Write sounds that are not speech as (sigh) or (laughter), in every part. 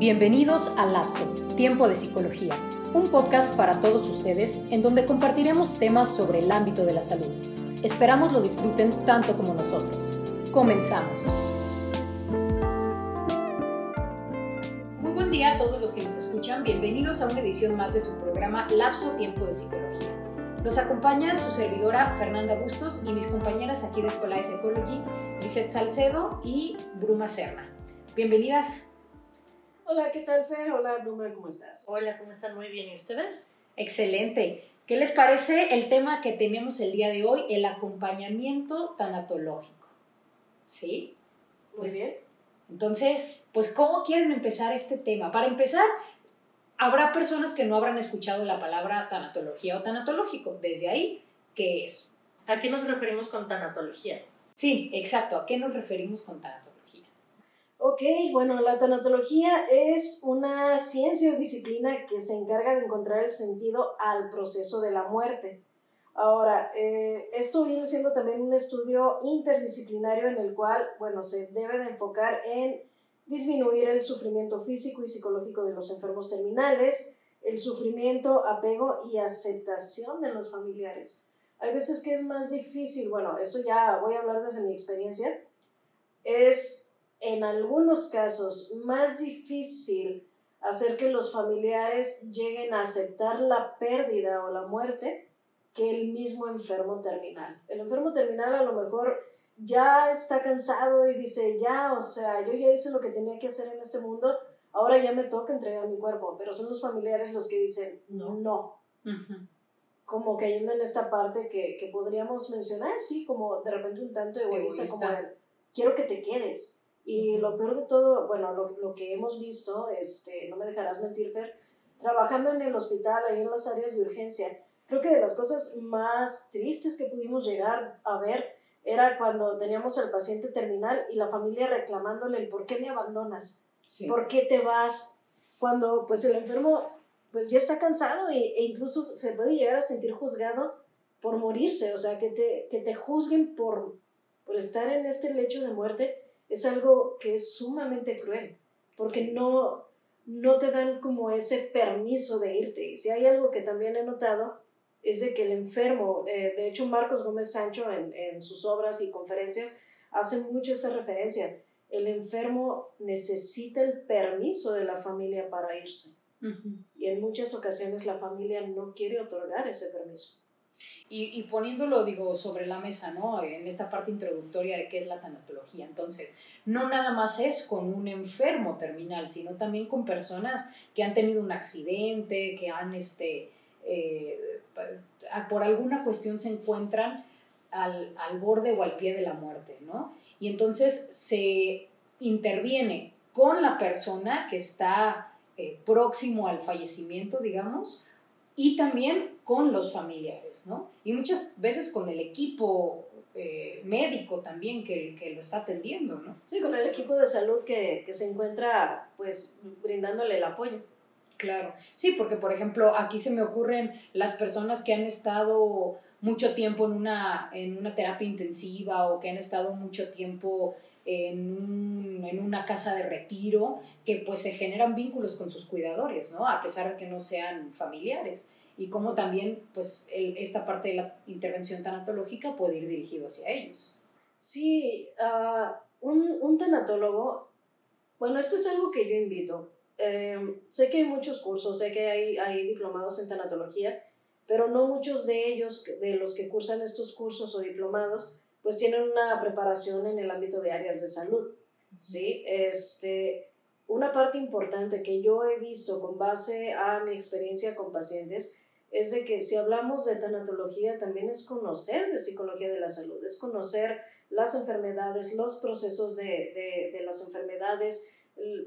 Bienvenidos a Lapso, Tiempo de Psicología, un podcast para todos ustedes en donde compartiremos temas sobre el ámbito de la salud. Esperamos lo disfruten tanto como nosotros. Comenzamos. Muy buen día a todos los que nos escuchan. Bienvenidos a una edición más de su programa Lapso, Tiempo de Psicología. Nos acompaña su servidora Fernanda Bustos y mis compañeras aquí de Escuela de Psychology, Lizeth Salcedo y Bruma Serna. Bienvenidas. Hola, ¿qué tal, Fer? Hola, Bruma, ¿cómo estás? Hola, ¿cómo están? Muy bien, ¿y ustedes? Excelente. ¿Qué les parece el tema que tenemos el día de hoy, el acompañamiento tanatológico? ¿Sí? Muy bien. Entonces, pues, ¿cómo quieren empezar este tema? Para empezar, habrá personas que no habrán escuchado la palabra tanatología o tanatológico. Desde ahí, ¿qué es? ¿A qué nos referimos con tanatología? Sí, exacto. ¿A qué nos referimos con tanatología? Ok, bueno, la tanatología es una ciencia o disciplina que se encarga de encontrar el sentido al proceso de la muerte. Ahora, eh, esto viene siendo también un estudio interdisciplinario en el cual, bueno, se debe de enfocar en disminuir el sufrimiento físico y psicológico de los enfermos terminales, el sufrimiento, apego y aceptación de los familiares. Hay veces que es más difícil, bueno, esto ya voy a hablar desde mi experiencia, es en algunos casos más difícil hacer que los familiares lleguen a aceptar la pérdida o la muerte que el mismo enfermo terminal. El enfermo terminal a lo mejor ya está cansado y dice, ya, o sea, yo ya hice lo que tenía que hacer en este mundo, ahora ya me toca entregar mi cuerpo, pero son los familiares los que dicen, no, no. Como cayendo en esta parte que, que, podríamos mencionar, sí, como de repente un tanto egoísta, egoísta. como el, quiero que te quedes y lo peor de todo, bueno, lo, lo, que hemos visto, este, no me dejarás mentir, Fer, trabajando en el hospital, ahí en las áreas de urgencia, creo que de las cosas más tristes que pudimos llegar a ver era cuando teníamos al paciente terminal y la familia reclamándole el por qué me abandonas, por qué te vas, cuando pues el enfermo pues ya está cansado e, e, incluso se puede llegar a sentir juzgado por morirse, o sea, que te, que te juzguen por, por estar en este lecho de muerte es algo que es sumamente cruel, porque no, no te dan como ese permiso de irte. Y si hay algo que también he notado, es de que el enfermo, eh, de hecho Marcos Gómez Sancho en, en sus obras y conferencias hace mucho esta referencia, el enfermo necesita el permiso de la familia para irse. Y en muchas ocasiones la familia no quiere otorgar ese permiso. Y, poniéndolo, digo, sobre la mesa, ¿no? En esta parte introductoria de qué es la tanatología. Entonces, no nada más es con un enfermo terminal, sino también con personas que han tenido un accidente, que han, este, eh, por alguna cuestión se encuentran al, al borde o al pie de la muerte, ¿no? Y entonces se interviene con la persona que está eh, próximo al fallecimiento, digamos, y también con los familiares, ¿no? Y muchas veces con el equipo eh, médico también que, que, lo está atendiendo, ¿no? Sí, con el equipo de salud que, que, se encuentra, pues, brindándole el apoyo. Claro, sí, porque por ejemplo, aquí se me ocurren las personas que han estado mucho tiempo en una, en una terapia intensiva o que han estado mucho tiempo en, en, una casa de retiro, que pues se generan vínculos con sus cuidadores, ¿no? A pesar de que no sean familiares. Y cómo también, pues, esta parte de la intervención tanatológica puede ir dirigido hacia ellos. Sí, uh, un, un, tanatólogo, bueno, esto es algo que yo invito. Eh, sé que hay muchos cursos, sé que hay, hay diplomados en tanatología, pero no muchos de ellos, de los que cursan estos cursos o diplomados, pues tienen una preparación en el ámbito de áreas de salud, ¿sí? Este, una parte importante que yo he visto con base a mi experiencia con pacientes es de que si hablamos de tanatología también es conocer de psicología de la salud, es conocer las enfermedades, los procesos de, de, de las enfermedades,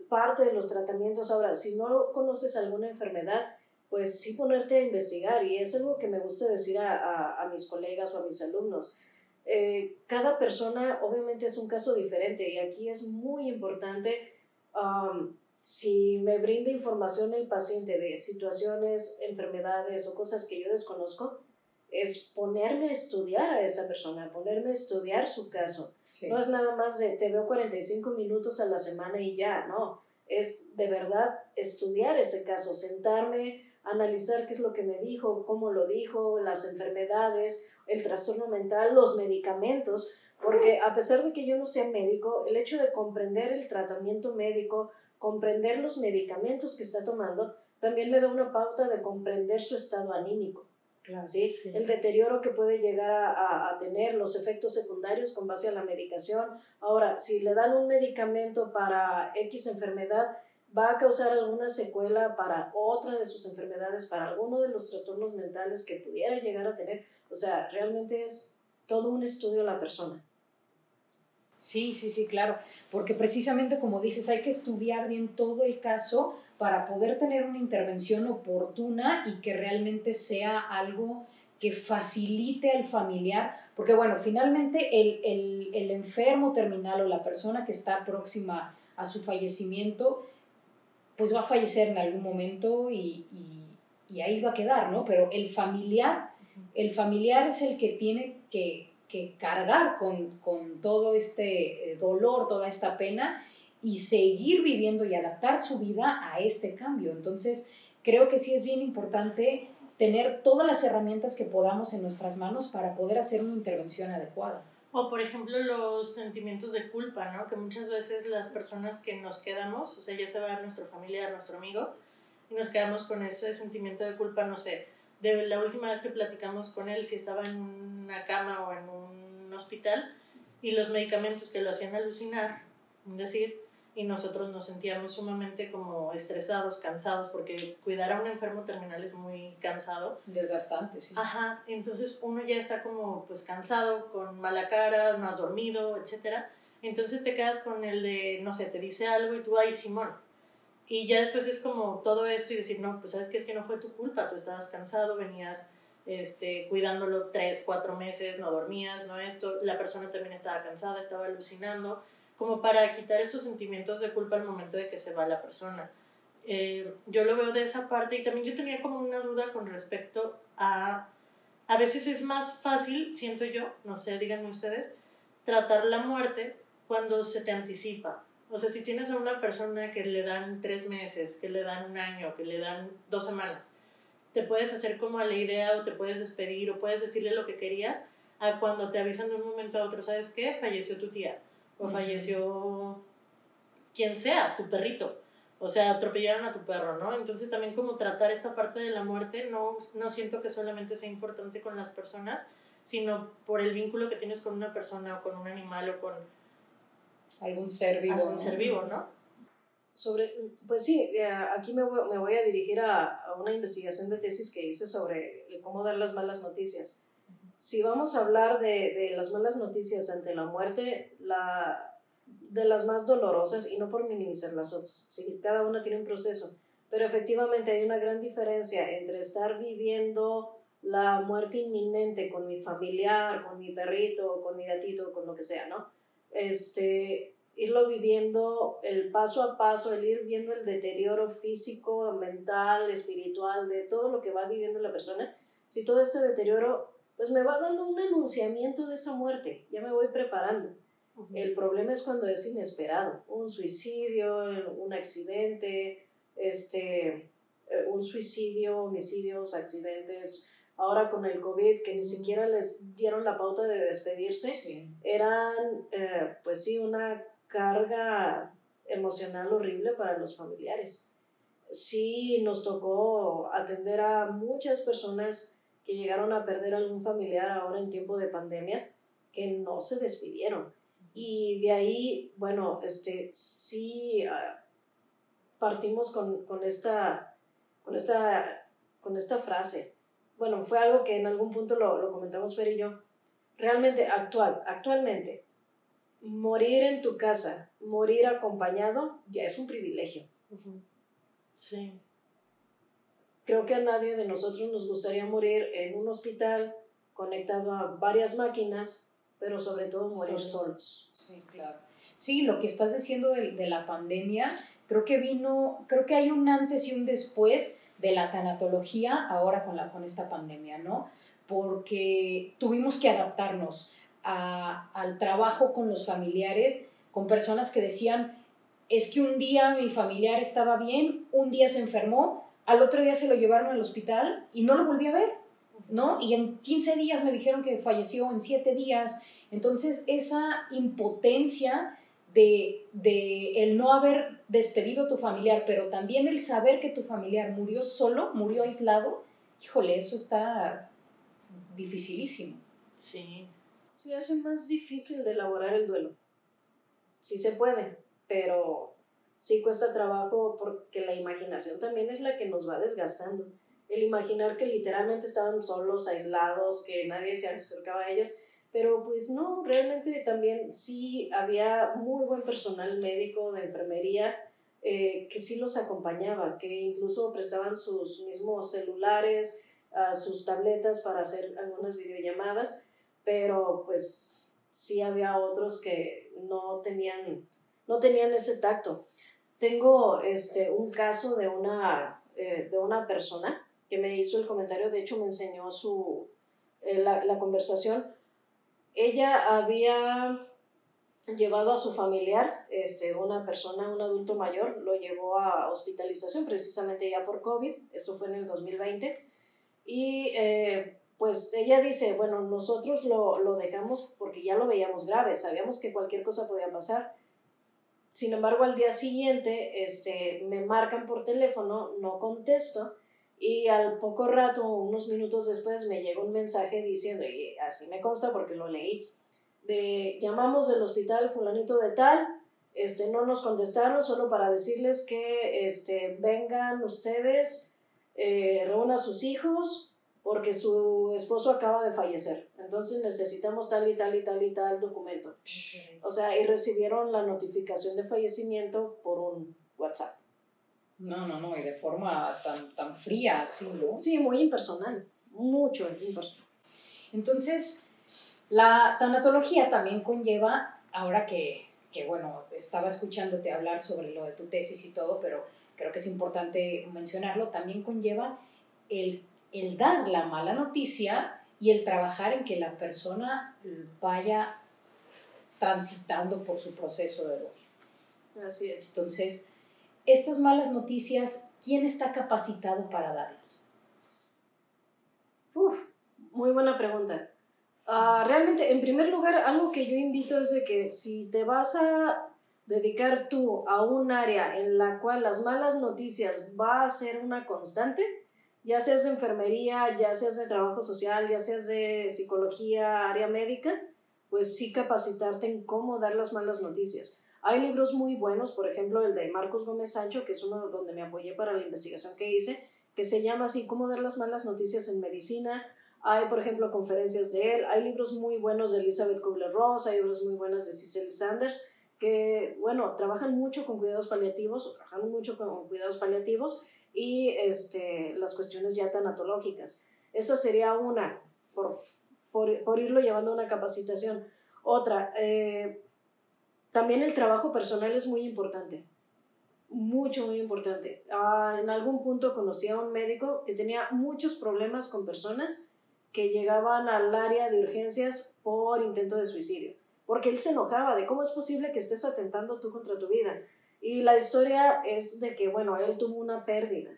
parte de los tratamientos. Ahora, si no conoces alguna enfermedad, pues sí ponerte a investigar y es algo que me gusta decir a, a, a mis colegas o a mis alumnos eh, cada persona obviamente es un caso diferente y aquí es muy importante um, si me brinda información el paciente de situaciones, enfermedades o cosas que yo desconozco, es ponerme a estudiar a esta persona, ponerme a estudiar su caso. No es nada más de te veo 45 minutos a la semana y ya, no. es de verdad estudiar ese caso, sentarme, analizar qué es lo que me dijo, cómo lo dijo, las enfermedades, el trastorno mental, los medicamentos, porque a pesar de que yo no sea médico, el hecho de comprender el tratamiento médico, comprender los medicamentos que está tomando, también me da una pauta de comprender su estado anímico. ¿sí? El deterioro que puede llegar a, a, tener, los efectos secundarios con base a la medicación. Ahora, si le dan un medicamento para X enfermedad, va a causar alguna secuela para otra de sus enfermedades, para alguno de los trastornos mentales que pudiera llegar a tener. O sea, realmente es todo un estudio la persona. Sí, sí, sí, claro, porque precisamente como dices, hay que estudiar bien todo el caso para poder tener una intervención oportuna y que realmente sea algo que facilite al familiar, porque bueno, finalmente el, enfermo terminal o la persona que está próxima a su fallecimiento, pues va a fallecer en algún momento y, y ahí va a quedar, ¿no? Pero el familiar, el familiar es el que tiene que que cargar con, con todo este eh, dolor, toda esta pena y seguir viviendo y adaptar su vida a este cambio. Entonces, creo que sí es bien importante tener todas las herramientas que podamos en nuestras manos para poder hacer una intervención adecuada. O por ejemplo los sentimientos de culpa, ¿no? Que muchas veces las personas que nos quedamos, o sea, ya se va nuestro familiar, nuestro amigo, y nos quedamos con ese sentimiento de culpa, no sé, de la última vez que platicamos con él, si estaba en una cama o en un hospital, y los medicamentos que lo hacían alucinar, decir, y nosotros nos sentíamos sumamente como estresados, cansados, porque cuidar a un enfermo terminal es muy cansado. Desgastante, sí. Ajá, entonces uno ya está como pues cansado, con mala cara, más dormido, etc. Entonces te quedas con el de, no sé, te dice algo y tú, ay, Simón, y ya después es como todo esto y decir, no, pues sabes que es que no fue tu culpa, tú estabas cansado, venías este, cuidándolo tres, cuatro meses, no dormías, no esto, la persona también estaba cansada, estaba alucinando, como para quitar estos sentimientos de culpa al momento de que se va la persona. Eh, yo lo veo de esa parte y también yo tenía como una duda con respecto a, a veces es más fácil, siento yo, no sé, díganme ustedes, tratar la muerte cuando se te anticipa o sea, si tienes a una persona que le dan tres meses, que le dan un año, que le dan dos semanas, te puedes hacer como a la idea o te puedes despedir o puedes decirle lo que querías a cuando te avisan de un momento a otro, ¿sabes qué? Falleció tu tía o falleció quien sea, tu perrito. O sea, atropellaron a tu perro, ¿no? Entonces también como tratar esta parte de la muerte, no, no siento que solamente sea importante con las personas, sino por el vínculo que tienes con una persona o con un animal o con algún ser vivo. Algún ser vivo, ¿no? Sobre, pues sí, eh, aquí me voy, me voy a dirigir a, a, una investigación de tesis que hice sobre cómo dar las malas noticias. Si vamos a hablar de, de las malas noticias ante la muerte, la, de las más dolorosas, y no por minimizar las otras, ¿sí? cada una tiene un proceso, pero efectivamente hay una gran diferencia entre estar viviendo la muerte inminente con mi familiar, con mi perrito, con mi gatito, con lo que sea, ¿no? este, irlo viviendo el paso a paso, el ir viendo el deterioro físico, mental, espiritual, de todo lo que va viviendo la persona, si todo este deterioro, pues me va dando un anunciamiento de esa muerte, ya me voy preparando. El problema es cuando es inesperado, un suicidio, un accidente, este, eh, un suicidio, homicidios, accidentes, ahora con el COVID, que ni siquiera les dieron la pauta de despedirse, eran, eh, pues sí, una carga emocional horrible para los familiares. Sí, nos tocó atender a muchas personas que llegaron a perder algún familiar ahora en tiempo de pandemia, que no se despidieron. Y de ahí, bueno, este, sí ah, partimos con, con, esta, con, esta, con esta frase, bueno, fue algo que en algún punto lo, lo comentamos Fer y yo, realmente actual, actualmente, morir en tu casa, morir acompañado, ya es un privilegio. Sí. Creo que a nadie de nosotros nos gustaría morir en un hospital conectado a varias máquinas, pero sobre todo morir solos. Sí, claro. Sí, lo que estás diciendo de, de la pandemia, creo que vino, creo que hay un antes y un después de la tanatología ahora con, la, con esta pandemia, ¿no? Porque tuvimos que adaptarnos al trabajo con los familiares, con personas que decían, es que un día mi familiar estaba bien, un día se enfermó, al otro día se lo llevaron al hospital y no lo volví a ver, ¿no? Y en 15 días me dijeron que falleció, en 7 días. Entonces, esa impotencia de, de, el no haber despedido a tu familiar, pero también el saber que tu familiar murió solo, murió aislado, híjole, eso está dificilísimo. Sí. Sí, hace más difícil de elaborar el duelo. Sí se puede, pero sí cuesta trabajo porque la imaginación también es la que nos va desgastando. El imaginar que literalmente estaban solos, aislados, que nadie se acercaba a ellos, pero pues no, realmente también sí había muy buen personal médico de enfermería eh, que sí los acompañaba, que incluso prestaban sus mismos celulares, sus tabletas para hacer algunas videollamadas, pero pues sí había otros que no tenían, no tenían ese tacto. Tengo este, un caso de una, eh, de una persona que me hizo el comentario, de hecho me enseñó su, eh, la, la conversación, ella había llevado a su familiar, este, una persona, un adulto mayor, lo llevó a hospitalización precisamente ya por COVID, esto fue en el 2020, y eh, pues ella dice, bueno, nosotros lo, lo, dejamos porque ya lo veíamos grave, sabíamos que cualquier cosa podía pasar. Sin embargo, al día siguiente este, me marcan por teléfono, no contesto, y al poco rato, unos minutos después, me llega un mensaje diciendo, y así me consta porque lo leí, de llamamos del hospital fulanito de tal, este, no nos contestaron solo para decirles que este, vengan ustedes, eh, reúnan a sus hijos, porque su esposo acaba de fallecer. Entonces necesitamos tal y tal y tal y tal documento. O sea, y recibieron la notificación de fallecimiento por un WhatsApp. No, no, no, y de forma tan, tan fría, así, ¿no? Sí, muy impersonal, mucho impersonal. Entonces, la tanatología también conlleva, ahora que, que, bueno, estaba escuchándote hablar sobre lo de tu tesis y todo, pero creo que es importante mencionarlo, también conlleva el, el dar la mala noticia y el trabajar en que la persona vaya transitando por su proceso de dolor. Así es. Entonces, estas malas noticias, ¿quién está capacitado para darlas? Uf, muy buena pregunta. Uh, realmente, en primer lugar, algo que yo invito es de que si te vas a dedicar tú a un área en la cual las malas noticias va a ser una constante, ya seas de enfermería, ya seas de trabajo social, ya seas de psicología, área médica, pues sí capacitarte en cómo dar las malas noticias. Hay libros muy buenos, por ejemplo, el de Marcos Gómez Sancho, que es uno donde me apoyé para la investigación que hice, que se llama así, Cómo dar las malas noticias en medicina. Hay, por ejemplo, conferencias de él. Hay libros muy buenos de Elizabeth Kubler-Ross, hay libros muy buenos de Cicely Sanders, que, bueno, trabajan mucho con cuidados paliativos, o trabajan mucho con cuidados paliativos y este, las cuestiones ya tanatológicas. Esa sería una, por, por, por irlo llevando a una capacitación. Otra, eh, también el trabajo personal es muy importante, mucho, muy importante. Ah, en algún punto conocí a un médico que tenía muchos problemas con personas que llegaban al área de urgencias por intento de suicidio, porque él se enojaba de cómo es posible que estés atentando tú contra tu vida. Y la historia es de que, bueno, él tuvo una pérdida.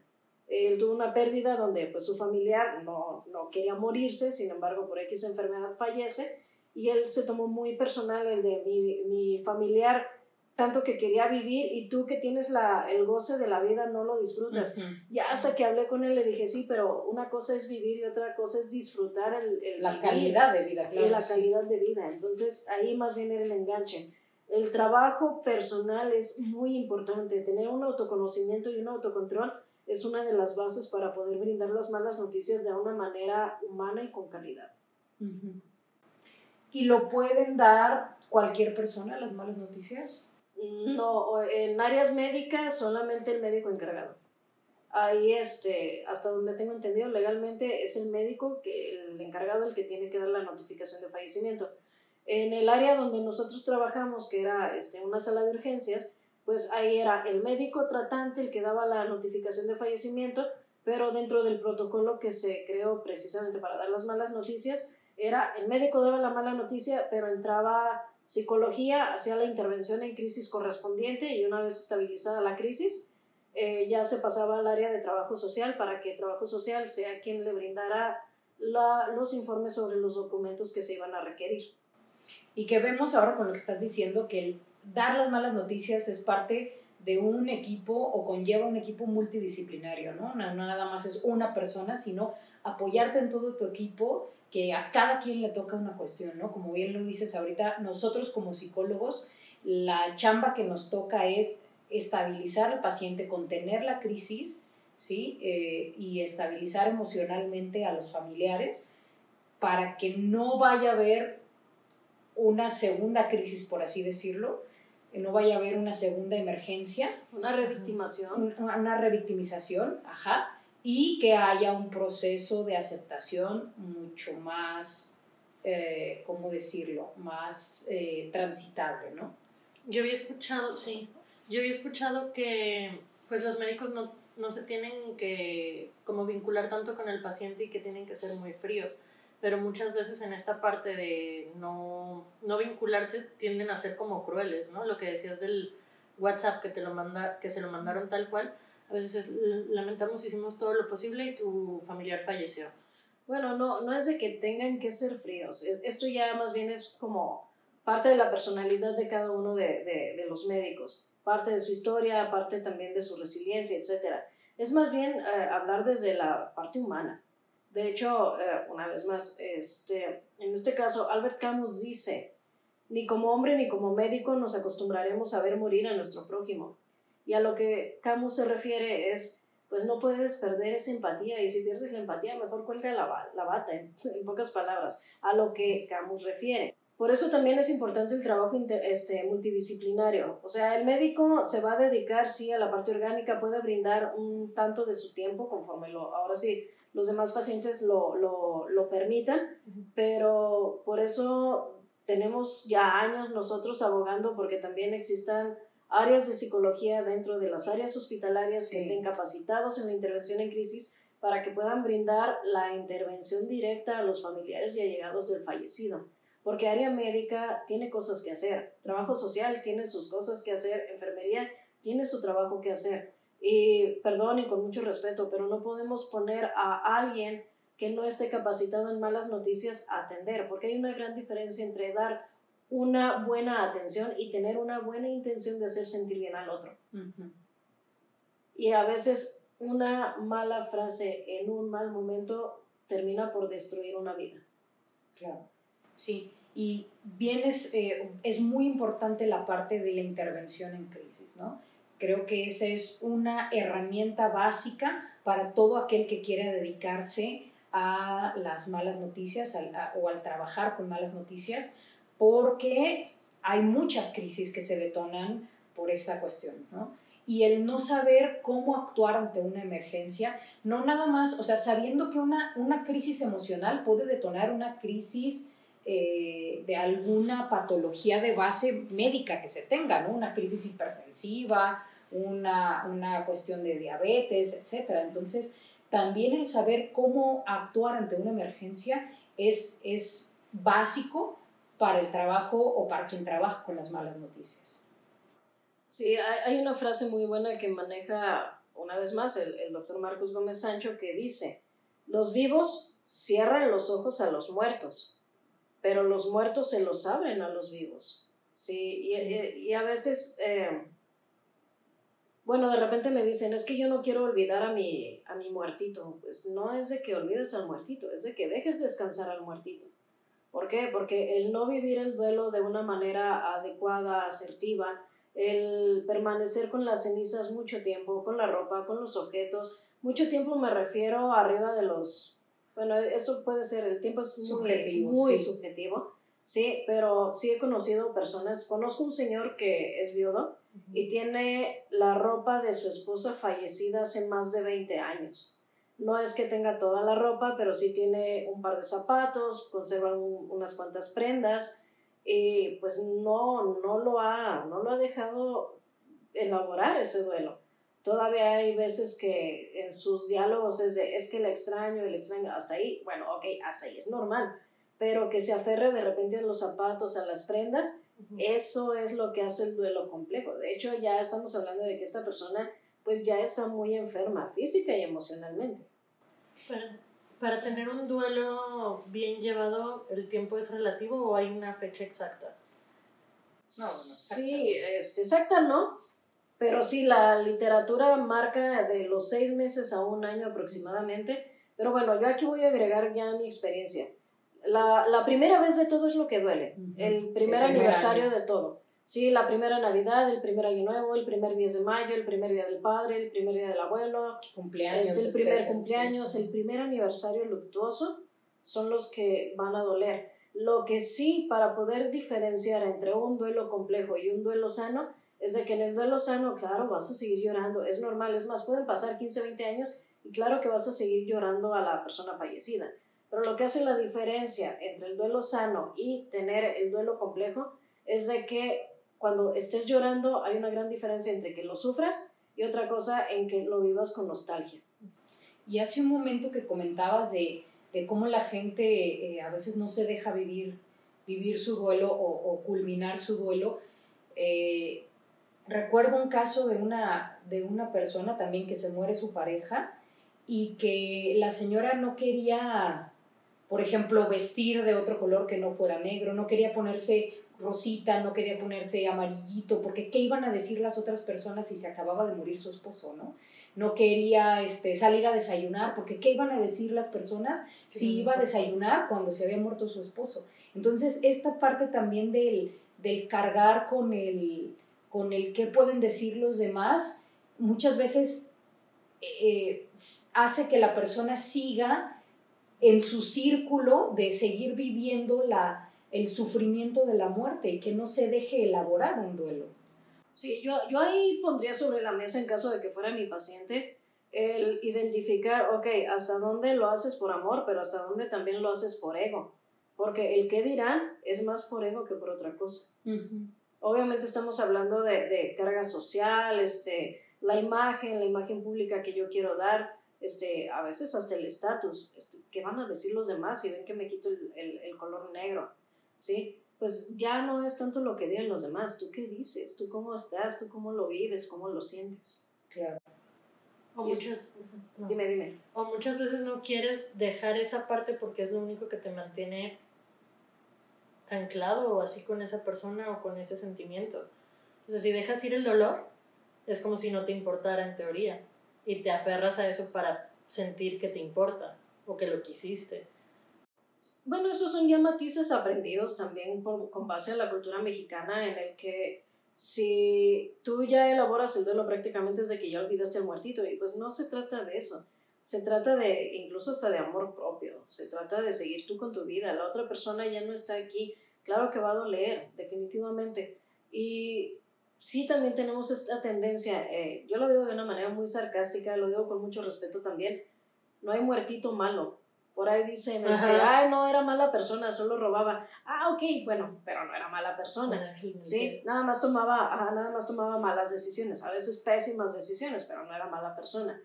Él tuvo una pérdida donde pues su familiar no, no quería morirse, sin embargo por X enfermedad fallece y él se tomó muy personal el de mi, mi familiar tanto que quería vivir y tú que tienes la, el goce de la vida no lo disfrutas. Ya hasta que hablé con él le dije, sí, pero una cosa es vivir y otra cosa es disfrutar el, el la calidad de vida. Claro, y la calidad de vida. Entonces ahí más bien era el enganche. El trabajo personal es muy importante. Tener un autoconocimiento y un autocontrol es una de las bases para poder brindar las malas noticias de una manera humana y con calidad y lo pueden dar cualquier persona las malas noticias? No, en áreas médicas solamente el médico encargado. Ahí, este, hasta donde tengo entendido, legalmente es el médico, que, el encargado, el que tiene que dar la notificación de fallecimiento. En el área donde nosotros trabajamos, que era este, una sala de urgencias, pues ahí era el médico tratante el que daba la notificación de fallecimiento, pero dentro del protocolo que se creó precisamente para dar las malas noticias, era el médico daba la mala noticia, pero entraba Psicología hacía la intervención en crisis correspondiente y una vez estabilizada la crisis, eh, ya se pasaba al área de trabajo social para que trabajo social sea quien le brindara los informes sobre los documentos que se iban a requerir. Y que vemos ahora con lo que estás diciendo que el dar las malas noticias es parte de un equipo o conlleva un equipo multidisciplinario, ¿no? No, nada más es una persona, sino apoyarte en todo tu equipo, que a cada quien le toca una cuestión, ¿no? Como bien lo dices ahorita, nosotros como psicólogos, la chamba que nos toca es estabilizar al paciente, contener la crisis, ¿sí? Eh, y estabilizar emocionalmente a los familiares para que no vaya a haber una segunda crisis, por así decirlo, que no vaya a haber una segunda emergencia. Una revictimación. Una, revictimización, ajá, y que haya un proceso de aceptación mucho más, eh, ¿cómo decirlo?, más eh, transitable, ¿no? Yo había escuchado, sí, yo había escuchado que pues los médicos no, no se tienen que como vincular tanto con el paciente y que tienen que ser muy fríos pero muchas veces en esta parte de no, no vincularse tienden a ser como crueles, ¿no? Lo que decías del WhatsApp que te lo manda, que se lo mandaron tal cual, a veces es, lamentamos hicimos todo lo posible y tu familiar falleció. Bueno, no, no es de que tengan que ser fríos, e, esto ya más bien es como parte de la personalidad de cada uno de, de, de los médicos, parte de su historia, parte también de su resiliencia, etc. Es más bien eh, hablar desde la parte humana. De hecho, eh, una vez más, este, en este caso, Albert Camus dice, ni como hombre ni como médico nos acostumbraremos a ver morir a nuestro prójimo. Y a lo que Camus se refiere es, pues no puedes perder esa empatía y si pierdes la empatía, mejor cuelga la, la bata, en, pocas palabras, a lo que Camus refiere. Por eso también es importante el trabajo este, multidisciplinario. O sea, el médico se va a dedicar, sí, a la parte orgánica, puede brindar un tanto de su tiempo conforme lo, ahora sí, los demás pacientes lo, lo, lo permitan, pero por eso tenemos ya años nosotros abogando porque también existan áreas de psicología dentro de las áreas hospitalarias que estén capacitados en la intervención en crisis para que puedan brindar la intervención directa a los familiares y allegados del fallecido. Porque área médica tiene cosas que hacer, trabajo social tiene sus cosas que hacer, enfermería tiene su trabajo que hacer. Y perdón y con mucho respeto, pero no podemos poner a alguien que no esté capacitado en malas noticias a atender, porque hay una gran diferencia entre dar una buena atención y tener una buena intención de hacer sentir bien al otro. Y a veces una mala frase en un mal momento termina por destruir una vida. Claro, sí. Y bien es, eh, es muy importante la parte de la intervención en crisis, ¿no? Creo que esa es una herramienta básica para todo aquel que quiera dedicarse a las malas noticias o al trabajar con malas noticias, porque hay muchas crisis que se detonan por esta cuestión, ¿no? Y el no saber cómo actuar ante una emergencia, no nada más, o sea, sabiendo que una, una crisis emocional puede detonar una crisis eh, de alguna patología de base médica que se tenga, ¿no? Una crisis hipertensiva, una, una cuestión de diabetes, etc. Entonces, también el saber cómo actuar ante una emergencia es, es básico para el trabajo o para quien trabaja con las malas noticias. Sí, hay una frase muy buena que maneja una vez más el, el doctor Marcos Gómez Sancho que dice, los vivos cierran los ojos a los muertos, pero los muertos se los abren a los vivos. Sí, y, a veces, eh, bueno, de repente me dicen, es que yo no quiero olvidar a mi, a mi muertito. Pues no es de que olvides al muertito, es de que dejes descansar al muertito. ¿Por qué? Porque el no vivir el duelo de una manera adecuada, asertiva, el permanecer con las cenizas mucho tiempo, con la ropa, con los objetos, mucho tiempo me refiero arriba de los bueno, esto puede ser, el tiempo es subjetivo, muy, subjetivo, sí, pero sí he conocido personas, conozco un señor que es viudo y tiene la ropa de su esposa fallecida hace más de 20 años. No es que tenga toda la ropa, pero sí tiene un par de zapatos, conserva unas cuantas prendas y pues no, no, lo ha, no lo ha dejado elaborar ese duelo todavía hay veces que en sus diálogos es de, es que le extraño, el extraño, hasta ahí, bueno, ok, hasta ahí es normal, pero que se aferre de repente a los zapatos, a las prendas, eso es lo que hace el duelo complejo. De hecho, ya estamos hablando de que esta persona pues ya está muy enferma física y emocionalmente. Para, para tener un duelo bien llevado, ¿el tiempo es relativo o hay una fecha exacta? sí, este, exacta no, pero sí, la literatura marca de los seis meses a un año aproximadamente. Pero bueno, yo aquí voy a agregar ya mi experiencia. La, la primera vez de todo es lo que duele, el primer aniversario de todo. Sí, la primera Navidad, el primer Año Nuevo, el primer 10 de mayo, el primer día del padre, el primer día del abuelo, cumpleaños, este, el primer cumpleaños, el primer aniversario luctuoso, son los que van a doler. Lo que sí, para poder diferenciar entre un duelo complejo y un duelo sano, es de que en el duelo sano, claro, vas a seguir llorando, es normal, es más, pueden pasar 15, 20 años y claro que vas a seguir llorando a la persona fallecida. Pero lo que hace la diferencia entre el duelo sano y tener el duelo complejo es de que cuando estés llorando hay una gran diferencia entre que lo sufras y otra cosa en que lo vivas con nostalgia. Y hace un momento que comentabas de, de cómo la gente eh, a veces no se deja vivir, vivir su duelo o, culminar su duelo. Eh, recuerdo un caso de una, de una persona también que se muere su pareja y que la señora no quería, por ejemplo, vestir de otro color que no fuera negro, no quería ponerse rosita, no quería ponerse amarillito, porque ¿qué iban a decir las otras personas si se acababa de morir su esposo, no? No quería este, salir a desayunar, porque ¿qué iban a decir las personas si iba a desayunar cuando se había muerto su esposo? Entonces, esta parte también del, del cargar con el, con el qué pueden decir los demás, muchas veces eh, hace que la persona siga en su círculo de seguir viviendo la, el sufrimiento de la muerte y que no se deje elaborar un duelo. Sí, yo, yo ahí pondría sobre la mesa en caso de que fuera mi paciente el identificar, ok, hasta dónde lo haces por amor, pero hasta dónde también lo haces por ego. Porque el que dirán es más por ego que por otra cosa. Obviamente estamos hablando de, de, carga social, este, la imagen, la imagen pública que yo quiero dar, este, a veces hasta el estatus, este, ¿qué van a decir los demás si ven que me quito el, el, el color negro? ¿sí? Pues ya no es tanto lo que digan los demás, tú qué dices, tú cómo estás, tú cómo lo vives, cómo lo sientes. Claro. O muchas, dime, dime. O muchas veces no quieres dejar esa parte porque es lo único que te mantiene anclado así con esa persona o con ese sentimiento. O sea, si dejas ir el dolor, es como si no te importara en teoría y te aferras a eso para sentir que te importa o que lo quisiste. Bueno, esos son ya matices aprendidos también con base a la cultura mexicana en el que si tú ya elaboras el duelo prácticamente desde que ya olvidaste al muertito y pues no se trata de eso. Se trata de incluso hasta de amor propio, se trata de seguir tú con tu vida, la otra persona ya no está aquí, claro que va a doler, definitivamente. Y sí también tenemos esta tendencia, eh, yo lo digo de una manera muy sarcástica, lo digo con mucho respeto también, no hay muertito malo, por ahí dicen, este, ay, no era mala persona, solo robaba. Ah, ok, bueno, pero no era mala persona. sí, nada más tomaba, nada más tomaba malas decisiones, a veces pésimas decisiones, pero no era mala persona.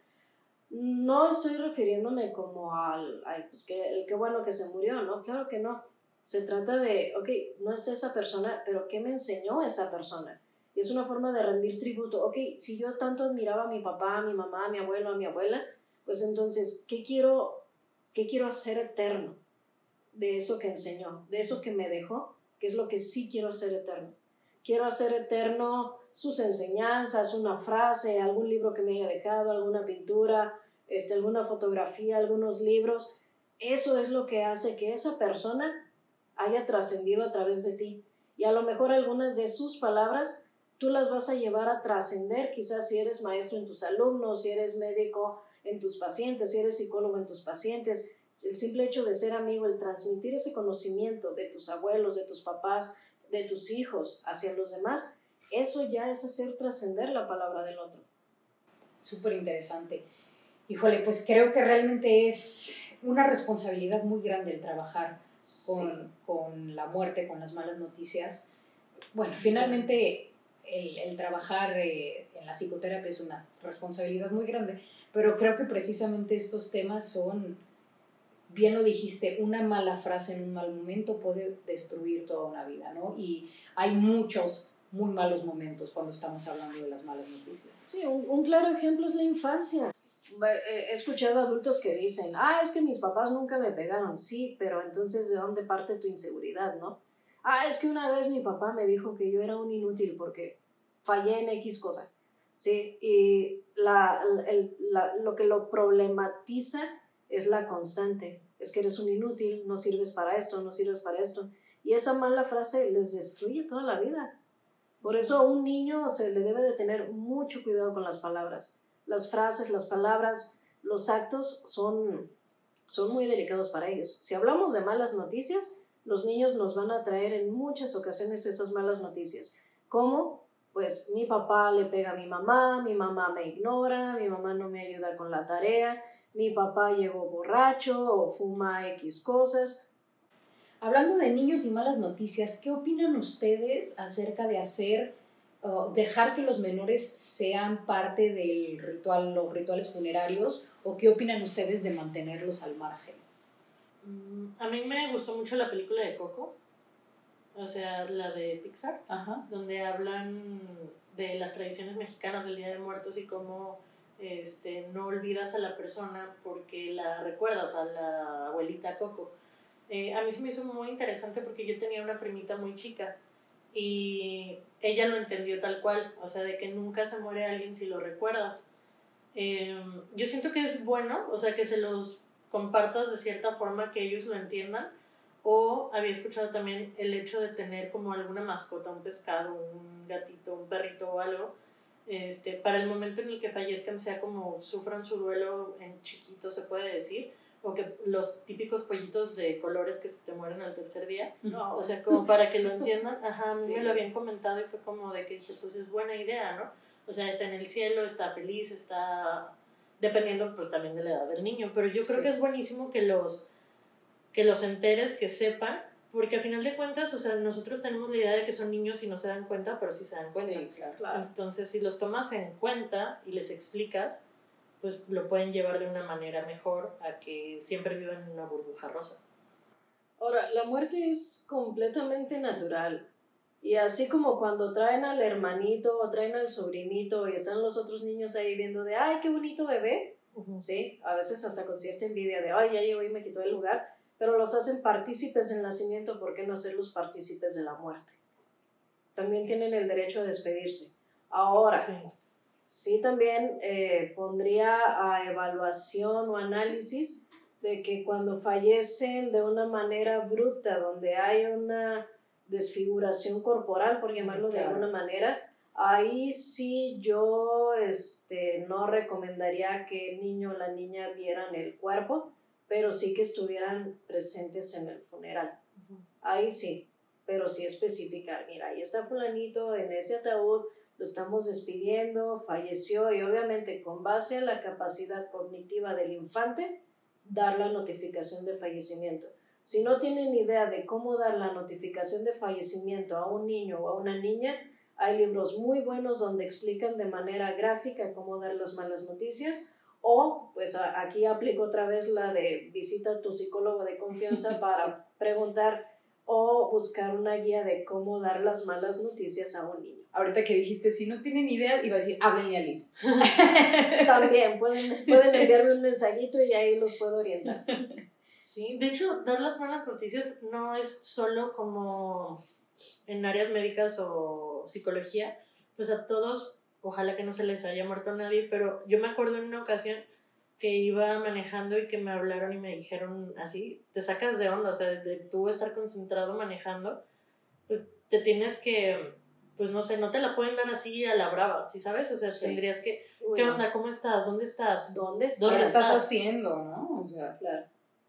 No estoy refiriéndome como al, ay, pues que el qué bueno que se murió, ¿no? Claro que no. Se trata de, ok, no está esa persona, pero ¿qué me enseñó esa persona? Y es una forma de rendir tributo. Ok, si yo tanto admiraba a mi papá, a mi mamá, a mi abuelo, a mi abuela, pues entonces, ¿qué quiero ¿Qué quiero hacer eterno de eso que enseñó, de eso que me dejó? ¿Qué es lo que sí quiero hacer eterno? Quiero hacer eterno sus enseñanzas, una frase, algún libro que me haya dejado, alguna pintura, este, alguna fotografía, algunos libros. Eso es lo que hace que esa persona haya trascendido a través de ti. Y a lo mejor algunas de sus palabras tú las vas a llevar a trascender, quizás si eres maestro en tus alumnos, si eres médico en tus pacientes, si eres psicólogo en tus pacientes, el simple hecho de ser amigo, el transmitir ese conocimiento de tus abuelos, de tus papás, de tus hijos hacia los demás, eso ya es hacer trascender la palabra del otro. Súper interesante. Híjole, pues creo que realmente es una responsabilidad muy grande el trabajar con, con la muerte, con las malas noticias. Bueno, finalmente el, el trabajar eh, en la psicoterapia es una responsabilidad muy grande, pero creo que precisamente estos temas son bien lo dijiste, una mala frase en un mal momento puede destruir toda una vida, ¿no? Y hay muchos muy malos momentos cuando estamos hablando de las malas noticias. Sí, un, un claro ejemplo es la infancia. He escuchado adultos que dicen, ah, es que mis papás nunca me pegaron, sí, pero entonces ¿de dónde parte tu inseguridad, no? Ah, es que una vez mi papá me dijo que yo era un inútil porque fallé en X cosa, ¿sí? Y la, el, la, lo que lo problematiza es la constante, es que eres un inútil, no sirves para esto, no sirves para esto. Y esa mala frase les destruye toda la vida. Por eso a un niño se le debe de tener mucho cuidado con las palabras. Las frases, las palabras, los actos son, son muy delicados para ellos. Si hablamos de malas noticias, los niños nos van a traer en muchas ocasiones esas malas noticias. ¿Cómo? Pues mi papá le pega a mi mamá, mi mamá me ignora, mi mamá no me ayuda con la tarea, mi papá llegó borracho o fuma X cosas. Hablando de niños y malas noticias, ¿qué opinan ustedes acerca de hacer, dejar que los menores sean parte del ritual, los rituales funerarios, o qué opinan ustedes de mantenerlos al margen? Mm, a mí me gustó mucho la película de Coco, o sea, la de Pixar, donde hablan de las tradiciones mexicanas del Día de Muertos y cómo este, no olvidas a la persona porque la recuerdas a la abuelita Coco. Eh, a mí se me hizo muy interesante porque yo tenía una primita muy chica y ella lo entendió tal cual, o sea, de que nunca se muere alguien si lo recuerdas. Em, yo siento que es bueno, o sea, que se los compartas de cierta forma que ellos lo entiendan. O había escuchado también el hecho de tener como alguna mascota, un pescado, un gatito, un perrito o algo, este, para el momento en el que fallezcan sea como sufran su duelo en chiquito, se puede decir, o que los típicos pollitos de colores que se te mueren al tercer día, no. o sea, como para que lo (laughs) entiendan, ajá, a mí me lo habían comentado y fue como de que dije, pues es buena idea, ¿no? O sea, está en el cielo, está feliz, está dependiendo pues, también de la edad del niño, pero yo creo que es buenísimo que los, que los enteres, que sepan, porque al final de cuentas, o sea, nosotros tenemos la idea de que son niños y no se dan cuenta, pero sí se dan cuenta. Sí, claro. Entonces, si los tomas en cuenta y les explicas, pues lo pueden llevar de una manera mejor a que siempre vivan en una burbuja rosa. Ahora, la muerte es completamente natural. Y así como cuando traen al hermanito o traen al sobrinito y están los otros niños ahí viendo de, ay, qué bonito bebé, ¿sí? A veces hasta con cierta envidia de, ay, ya llegó y me quitó el lugar, pero los hacen partícipes del nacimiento, ¿por qué no hacerlos partícipes de la muerte? También tienen el derecho a despedirse. Ahora, sí, también eh, pondría a evaluación o análisis de que cuando fallecen de una manera abrupta, donde hay una desfiguración corporal, por llamarlo de alguna manera, ahí sí yo este, no recomendaría que el niño o la niña vieran el cuerpo, pero sí que estuvieran presentes en el funeral. Ahí sí, pero sí especificar, mira, ahí está fulanito en ese ataúd, lo estamos despidiendo, falleció y obviamente con base a la capacidad cognitiva del infante, dar la notificación de fallecimiento. Si no tienen idea de cómo dar la notificación de fallecimiento a un niño o a una niña, hay libros muy buenos donde explican de manera gráfica cómo dar las malas noticias. O, pues aquí aplico otra vez la de visita a tu psicólogo de confianza (laughs) para preguntar o buscar una guía de cómo dar las malas noticias a un niño. Ahorita que dijiste, si no tienen idea, iba a decir, háblenle a Liz. (laughs) También pueden, pueden enviarme un mensajito y ahí los puedo orientar. Sí, de hecho, dar las malas noticias no es solo como en áreas médicas o psicología, pues a todos, ojalá que no se les haya muerto nadie, pero yo me acuerdo en una ocasión que iba manejando y que me hablaron y me dijeron así, te sacas de onda, o sea, de tú estar concentrado manejando, pues te tienes que, pues no sé, no te la pueden dar así a la brava, ¿sí sabes? O sea, tendrías que, ¿qué onda? ¿Cómo estás? ¿Dónde estás? ¿Dónde estás? ¿Dónde estás haciendo, no? O sea, claro.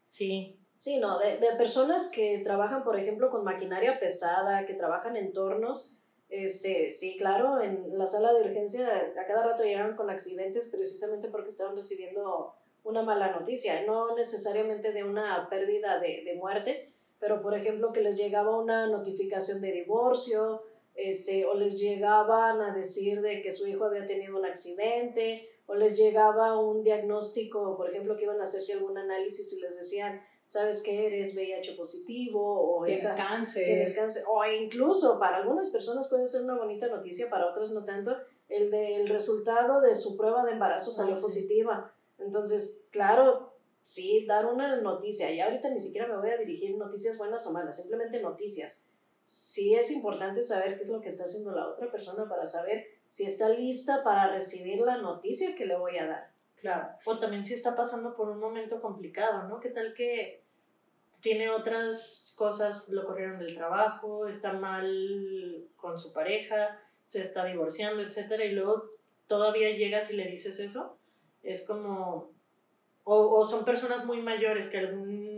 Sí. Sí, no, de, de, personas que trabajan, por ejemplo, con maquinaria pesada, que trabajan en tornos, este, sí, claro, en la sala de urgencia a cada rato llegan con accidentes precisamente porque estaban recibiendo una mala noticia, no necesariamente de una pérdida de, de muerte, pero por ejemplo que les llegaba una notificación de divorcio, este, o les llegaban a decir de que su hijo había tenido un accidente, o les llegaba un diagnóstico, por ejemplo, que iban a hacerse algún análisis y les decían, ¿sabes qué? Eres VIH positivo o tienes cáncer. Tienes cáncer. O incluso para algunas personas puede ser una bonita noticia, para otras no tanto, el del resultado de su prueba de embarazo salió sí. positiva. Entonces, claro, sí, dar una noticia. Y ahorita ni siquiera me voy a dirigir noticias buenas o malas, simplemente noticias. Sí es importante saber qué es lo que está haciendo la otra persona para saber si está lista para recibir la noticia que le voy a dar. Claro. O también si está pasando por un momento complicado, ¿no? ¿Qué tal que tiene otras cosas, lo corrieron del trabajo, está mal con su pareja, se está divorciando, etcétera, y luego todavía llegas y le dices eso? Es como, o, o son personas muy mayores que algún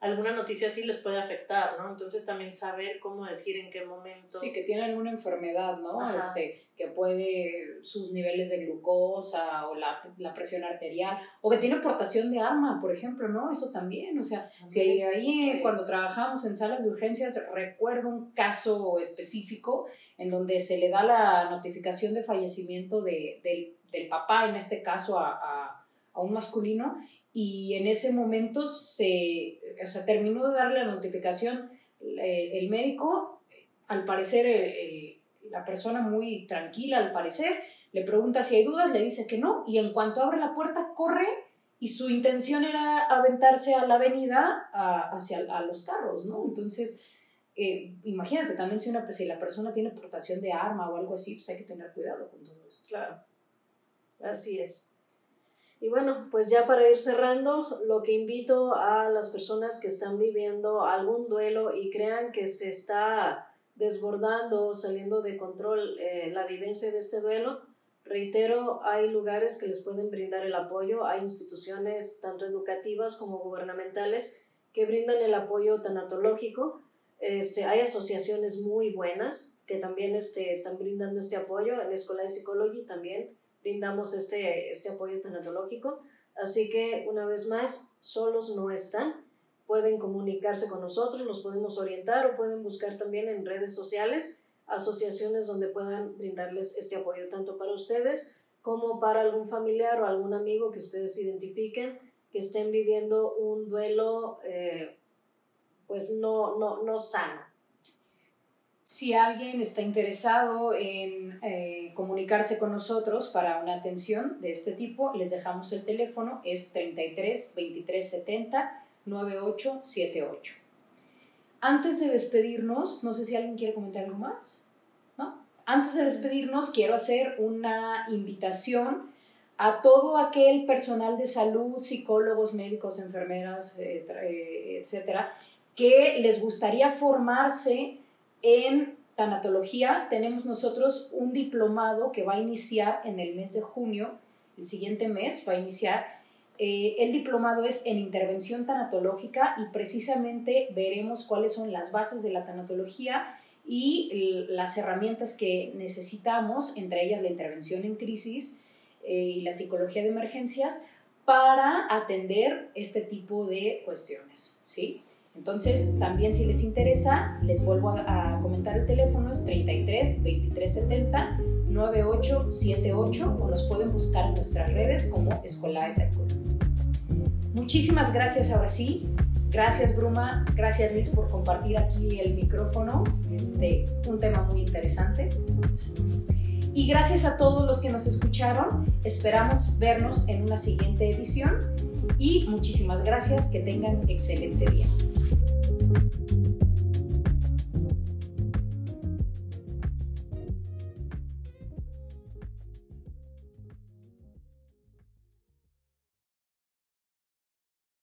alguna noticia así les puede afectar, ¿no? Entonces también saber cómo decir en qué momento. Sí, que tiene alguna enfermedad, ¿no? Ajá. Este, que puede sus niveles de glucosa o la, la, presión arterial, o que tiene portación de arma, por ejemplo, ¿no? Eso también, o sea, si ahí, ahí cuando trabajamos en salas de urgencias, recuerdo un caso específico en donde se le da la notificación de fallecimiento de, del, del papá, en este caso a, a, a un masculino, y en ese momento se, o sea, terminó de darle la notificación el, el médico, al parecer el, el, la persona muy tranquila, al parecer, le pregunta si hay dudas, le dice que no, y en cuanto abre la puerta, corre y su intención era aventarse a la avenida a, hacia a los carros, ¿no? Entonces, eh, imagínate también si, una, si la persona tiene portación de arma o algo así, pues hay que tener cuidado con todo esto. Claro, así es. Y bueno, pues ya para ir cerrando, lo que invito a las personas que están viviendo algún duelo y crean que se está desbordando, saliendo de control eh, la vivencia de este duelo, reitero, hay lugares que les pueden brindar el apoyo, hay instituciones tanto educativas como gubernamentales que brindan el apoyo tanatológico, este, hay asociaciones muy buenas que también este, están brindando este apoyo, en la Escuela de Psicología también brindamos este, este apoyo tanatológico. Así que, una vez más, solos no están. Pueden comunicarse con nosotros, los podemos orientar o pueden buscar también en redes sociales asociaciones donde puedan brindarles este apoyo tanto para ustedes como para algún familiar o algún amigo que ustedes identifiquen que estén viviendo un duelo eh, pues no, no, no sano. Si alguien está interesado en eh, comunicarse con nosotros para una atención de este tipo, les dejamos el teléfono, es 33 23 70 9878. Antes de despedirnos, no sé si alguien quiere comentar algo más, ¿no? Antes de despedirnos, quiero hacer una invitación a todo aquel personal de salud, psicólogos, médicos, enfermeras, eh, etcétera, que les gustaría formarse en tanatología tenemos nosotros un diplomado que va a iniciar en el mes de junio, el siguiente mes va a iniciar. Eh, el diplomado es en intervención tanatológica y precisamente veremos cuáles son las bases de la tanatología y las herramientas que necesitamos, entre ellas la intervención en crisis eh, y la psicología de emergencias, para atender este tipo de cuestiones, ¿sí? Entonces, también si les interesa, les vuelvo a, comentar el teléfono, es 33 23 70 9878 o nos pueden buscar en nuestras redes como de Psicología. Muchísimas gracias ahora sí. Gracias Bruma, gracias Liz por compartir aquí el micrófono, este, un tema muy interesante. Y gracias a todos los que nos escucharon, esperamos vernos en una siguiente edición y muchísimas gracias, que tengan excelente día.